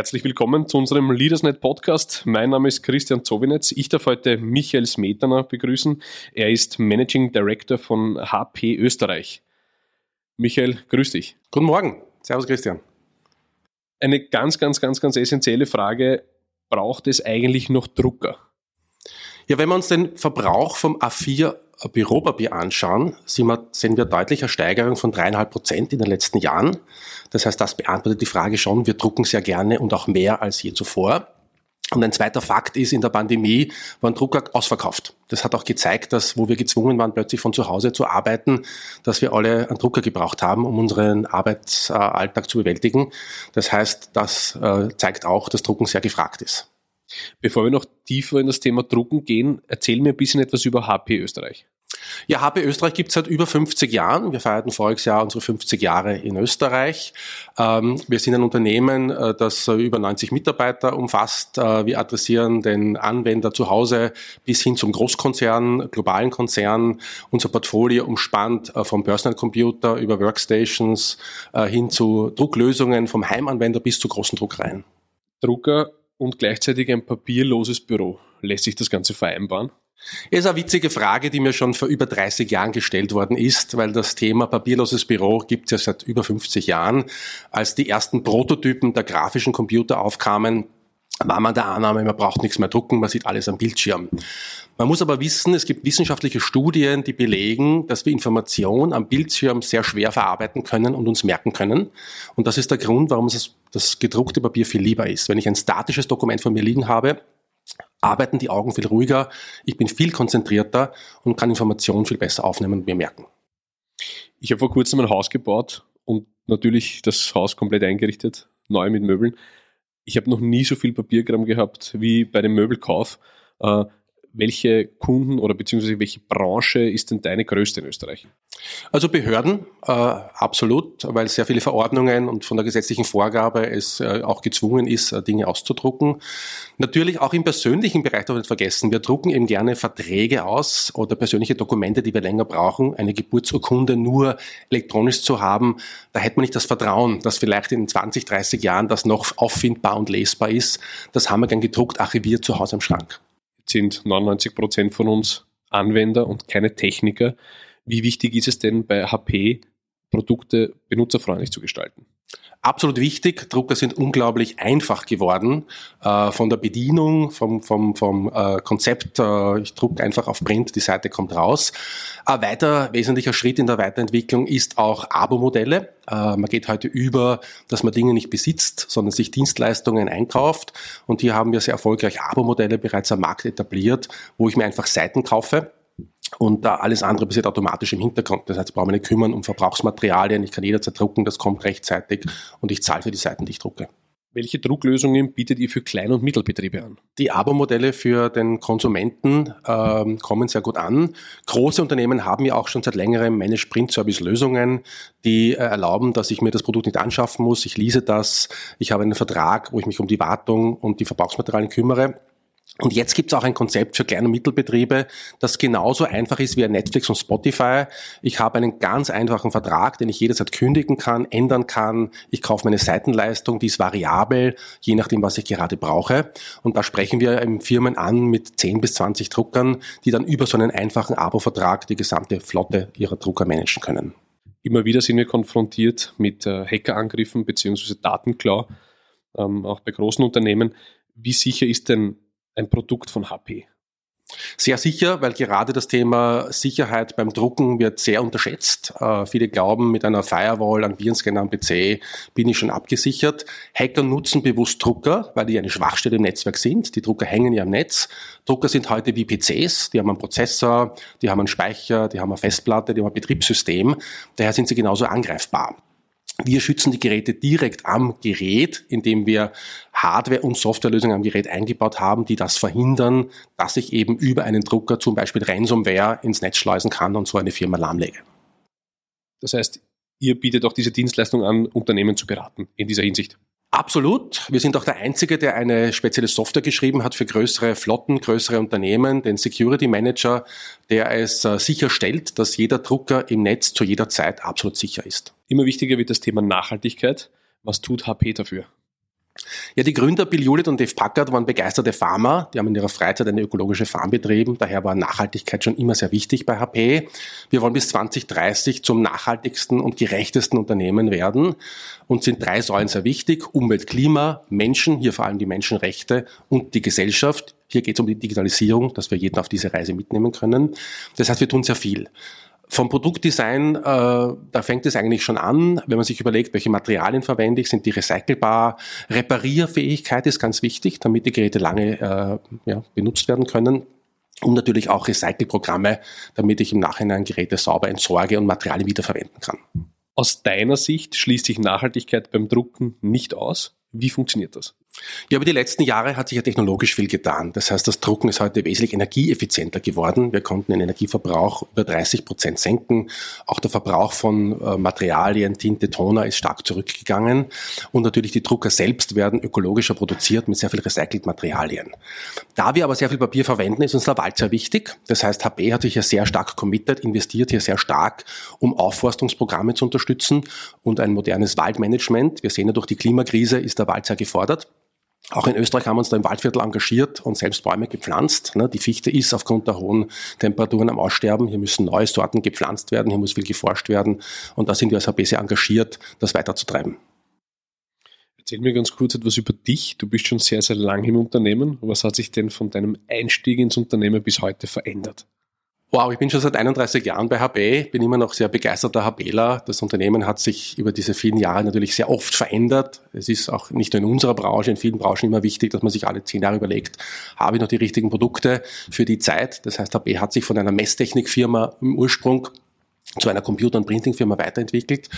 Herzlich willkommen zu unserem LeadersNet Podcast. Mein Name ist Christian Zowinetz. Ich darf heute Michael Smetana begrüßen. Er ist Managing Director von HP Österreich. Michael, grüß dich. Guten Morgen. Servus, Christian. Eine ganz, ganz, ganz, ganz essentielle Frage. Braucht es eigentlich noch Drucker? Ja, wenn wir uns den Verbrauch vom A4 Büropapier anschauen, sehen wir, wir deutliche Steigerung von dreieinhalb Prozent in den letzten Jahren. Das heißt, das beantwortet die Frage schon, wir drucken sehr gerne und auch mehr als je zuvor. Und ein zweiter Fakt ist, in der Pandemie waren Drucker ausverkauft. Das hat auch gezeigt, dass, wo wir gezwungen waren, plötzlich von zu Hause zu arbeiten, dass wir alle einen Drucker gebraucht haben, um unseren Arbeitsalltag zu bewältigen. Das heißt, das äh, zeigt auch, dass Drucken sehr gefragt ist. Bevor wir noch tiefer in das Thema Drucken gehen, erzähl mir ein bisschen etwas über HP Österreich. Ja, HP Österreich gibt es seit über 50 Jahren. Wir feierten voriges Jahr unsere 50 Jahre in Österreich. Ähm, wir sind ein Unternehmen, äh, das äh, über 90 Mitarbeiter umfasst. Äh, wir adressieren den Anwender zu Hause bis hin zum Großkonzern, globalen Konzern. Unser Portfolio umspannt vom Personal Computer über Workstations hin zu Drucklösungen vom Heimanwender bis zu großen Druckereien. Drucker und gleichzeitig ein papierloses Büro. Lässt sich das Ganze vereinbaren? Ist eine witzige Frage, die mir schon vor über 30 Jahren gestellt worden ist, weil das Thema papierloses Büro gibt es ja seit über 50 Jahren. Als die ersten Prototypen der grafischen Computer aufkamen, war man der Annahme, man braucht nichts mehr drucken, man sieht alles am Bildschirm. Man muss aber wissen, es gibt wissenschaftliche Studien, die belegen, dass wir Information am Bildschirm sehr schwer verarbeiten können und uns merken können. Und das ist der Grund, warum es das gedruckte Papier viel lieber ist. Wenn ich ein statisches Dokument von mir liegen habe, arbeiten die Augen viel ruhiger, ich bin viel konzentrierter und kann Informationen viel besser aufnehmen und mir merken. Ich habe vor kurzem ein Haus gebaut und natürlich das Haus komplett eingerichtet, neu mit Möbeln. Ich habe noch nie so viel Papierkram gehabt wie bei dem Möbelkauf. Welche Kunden oder beziehungsweise welche Branche ist denn deine größte in Österreich? Also Behörden, äh, absolut, weil sehr viele Verordnungen und von der gesetzlichen Vorgabe es äh, auch gezwungen ist, äh, Dinge auszudrucken. Natürlich auch im persönlichen Bereich darf man nicht vergessen. Wir drucken eben gerne Verträge aus oder persönliche Dokumente, die wir länger brauchen. Eine Geburtsurkunde nur elektronisch zu haben, da hätte man nicht das Vertrauen, dass vielleicht in 20, 30 Jahren das noch auffindbar und lesbar ist. Das haben wir gern gedruckt, archiviert zu Hause im Schrank sind 99 Prozent von uns Anwender und keine Techniker. Wie wichtig ist es denn bei HP, Produkte benutzerfreundlich zu gestalten? Absolut wichtig. Drucker sind unglaublich einfach geworden. Äh, von der Bedienung, vom, vom, vom äh, Konzept, äh, ich drucke einfach auf Print, die Seite kommt raus. Ein weiter wesentlicher Schritt in der Weiterentwicklung ist auch Abo-Modelle. Äh, man geht heute über, dass man Dinge nicht besitzt, sondern sich Dienstleistungen einkauft. Und hier haben wir sehr erfolgreich Abo-Modelle bereits am Markt etabliert, wo ich mir einfach Seiten kaufe und da alles andere passiert automatisch im Hintergrund. Das heißt, ich brauche mich nicht kümmern um Verbrauchsmaterialien, ich kann jederzeit drucken, das kommt rechtzeitig und ich zahle für die Seiten, die ich drucke. Welche Drucklösungen bietet ihr für Klein- und Mittelbetriebe an? Die Abo-Modelle für den Konsumenten ähm, kommen sehr gut an. Große Unternehmen haben ja auch schon seit längerem Managed Print Service Lösungen, die äh, erlauben, dass ich mir das Produkt nicht anschaffen muss. Ich lese das, ich habe einen Vertrag, wo ich mich um die Wartung und die Verbrauchsmaterialien kümmere. Und jetzt gibt es auch ein Konzept für kleine und Mittelbetriebe, das genauso einfach ist wie Netflix und Spotify. Ich habe einen ganz einfachen Vertrag, den ich jederzeit kündigen kann, ändern kann. Ich kaufe meine Seitenleistung, die ist variabel, je nachdem, was ich gerade brauche. Und da sprechen wir Firmen an mit 10 bis 20 Druckern, die dann über so einen einfachen Abo-Vertrag die gesamte Flotte ihrer Drucker managen können. Immer wieder sind wir konfrontiert mit äh, Hackerangriffen bzw. Datenklau, ähm, auch bei großen Unternehmen. Wie sicher ist denn ein Produkt von HP? Sehr sicher, weil gerade das Thema Sicherheit beim Drucken wird sehr unterschätzt. Äh, viele glauben, mit einer Firewall, einem Virenscanner am PC bin ich schon abgesichert. Hacker nutzen bewusst Drucker, weil die eine Schwachstelle im Netzwerk sind. Die Drucker hängen ja am Netz. Drucker sind heute wie PCs. Die haben einen Prozessor, die haben einen Speicher, die haben eine Festplatte, die haben ein Betriebssystem. Daher sind sie genauso angreifbar. Wir schützen die Geräte direkt am Gerät, indem wir Hardware- und Softwarelösungen am Gerät eingebaut haben, die das verhindern, dass ich eben über einen Drucker zum Beispiel Ransomware ins Netz schleusen kann und so eine Firma lahmlege. Das heißt, ihr bietet auch diese Dienstleistung an, Unternehmen zu beraten in dieser Hinsicht. Absolut. Wir sind auch der Einzige, der eine spezielle Software geschrieben hat für größere Flotten, größere Unternehmen, den Security Manager, der es äh, sicherstellt, dass jeder Drucker im Netz zu jeder Zeit absolut sicher ist. Immer wichtiger wird das Thema Nachhaltigkeit. Was tut HP dafür? Ja, die Gründer Bill Hewlett und Dave Packard waren begeisterte Farmer. Die haben in ihrer Freizeit eine ökologische Farm betrieben. Daher war Nachhaltigkeit schon immer sehr wichtig bei HP. Wir wollen bis 2030 zum nachhaltigsten und gerechtesten Unternehmen werden. Und sind drei Säulen sehr wichtig. Umwelt, Klima, Menschen, hier vor allem die Menschenrechte und die Gesellschaft. Hier geht es um die Digitalisierung, dass wir jeden auf diese Reise mitnehmen können. Das heißt, wir tun sehr viel. Vom Produktdesign, äh, da fängt es eigentlich schon an, wenn man sich überlegt, welche Materialien verwende ich, sind die recycelbar. Reparierfähigkeit ist ganz wichtig, damit die Geräte lange äh, ja, benutzt werden können. Und natürlich auch Recycelprogramme, damit ich im Nachhinein Geräte sauber entsorge und Materialien wiederverwenden kann. Aus deiner Sicht schließt sich Nachhaltigkeit beim Drucken nicht aus? Wie funktioniert das? Ja, über die letzten Jahre hat sich ja technologisch viel getan. Das heißt, das Drucken ist heute wesentlich energieeffizienter geworden. Wir konnten den Energieverbrauch über 30 Prozent senken. Auch der Verbrauch von äh, Materialien, Tinte, Toner ist stark zurückgegangen. Und natürlich die Drucker selbst werden ökologischer produziert mit sehr viel recycelten Materialien. Da wir aber sehr viel Papier verwenden, ist uns der Wald sehr wichtig. Das heißt, HP hat sich ja sehr stark committed, investiert hier sehr stark, um Aufforstungsprogramme zu unterstützen und ein modernes Waldmanagement. Wir sehen ja durch die Klimakrise ist der Wald sehr gefordert. Auch in Österreich haben wir uns da im Waldviertel engagiert und selbst Bäume gepflanzt. Ne? Die Fichte ist aufgrund der hohen Temperaturen am Aussterben. Hier müssen neue Sorten gepflanzt werden, hier muss viel geforscht werden. Und da sind wir als HB sehr engagiert, das weiterzutreiben. Erzähl mir ganz kurz etwas über dich. Du bist schon sehr, sehr lange im Unternehmen. Was hat sich denn von deinem Einstieg ins Unternehmen bis heute verändert? Wow, ich bin schon seit 31 Jahren bei HB, bin immer noch sehr begeisterter HBler. Das Unternehmen hat sich über diese vielen Jahre natürlich sehr oft verändert. Es ist auch nicht nur in unserer Branche, in vielen Branchen immer wichtig, dass man sich alle zehn Jahre überlegt, habe ich noch die richtigen Produkte für die Zeit. Das heißt, HB hat sich von einer Messtechnikfirma im Ursprung zu einer Computer- und Printingfirma weiterentwickelt.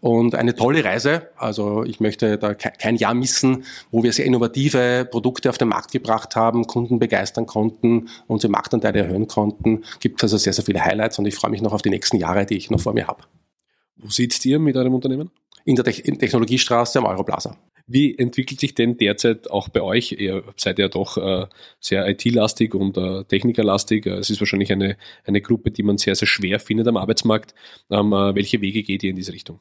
Und eine tolle Reise. Also ich möchte da kein Jahr missen, wo wir sehr innovative Produkte auf den Markt gebracht haben, Kunden begeistern konnten, unsere Marktanteile erhöhen konnten. Gibt also sehr, sehr viele Highlights und ich freue mich noch auf die nächsten Jahre, die ich noch vor mir habe. Wo sitzt ihr mit eurem Unternehmen? In der Technologiestraße am Europlaza. Wie entwickelt sich denn derzeit auch bei euch? Ihr seid ja doch äh, sehr IT-lastig und äh, Technikerlastig. Es ist wahrscheinlich eine, eine Gruppe, die man sehr, sehr schwer findet am Arbeitsmarkt. Ähm, äh, welche Wege geht ihr in diese Richtung?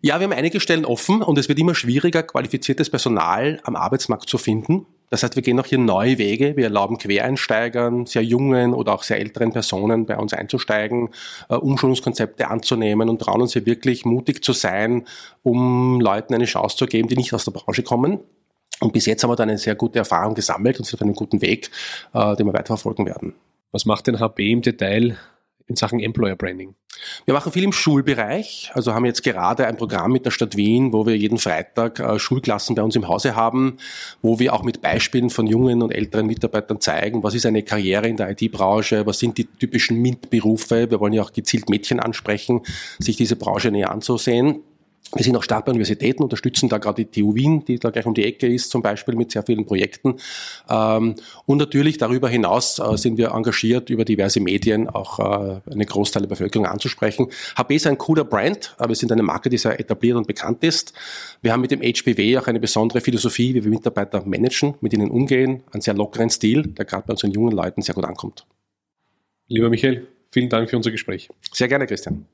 Ja, wir haben einige Stellen offen und es wird immer schwieriger, qualifiziertes Personal am Arbeitsmarkt zu finden. Das heißt, wir gehen auch hier neue Wege. Wir erlauben Quereinsteigern, sehr jungen oder auch sehr älteren Personen bei uns einzusteigen, äh, Umschulungskonzepte anzunehmen und trauen uns hier wirklich mutig zu sein, um Leuten eine Chance zu geben, die nicht aus der Branche kommen. Und bis jetzt haben wir da eine sehr gute Erfahrung gesammelt und sind auf einem guten Weg, äh, den wir weiterverfolgen werden. Was macht denn HB im Detail in Sachen Employer Branding? Wir machen viel im Schulbereich, also haben jetzt gerade ein Programm mit der Stadt Wien, wo wir jeden Freitag äh, Schulklassen bei uns im Hause haben, wo wir auch mit Beispielen von jungen und älteren Mitarbeitern zeigen, was ist eine Karriere in der IT-Branche, was sind die typischen MINT-Berufe. Wir wollen ja auch gezielt Mädchen ansprechen, sich diese Branche näher anzusehen. Wir sind auch stark bei Universitäten, unterstützen da gerade die TU Wien, die da gleich um die Ecke ist, zum Beispiel mit sehr vielen Projekten. Ähm, und natürlich darüber hinaus äh, sind wir engagiert, über diverse Medien auch äh, eine Großteil der Bevölkerung anzusprechen. HB ist ein cooler Brand, aber wir sind eine Marke, die sehr etabliert und bekannt ist. Wir haben mit dem HBW auch eine besondere Philosophie, wie wir Mitarbeiter managen, mit ihnen umgehen, einen sehr lockeren Stil, der gerade bei unseren jungen Leuten sehr gut ankommt. Lieber Michael, vielen Dank für unser Gespräch. Sehr gerne, Christian.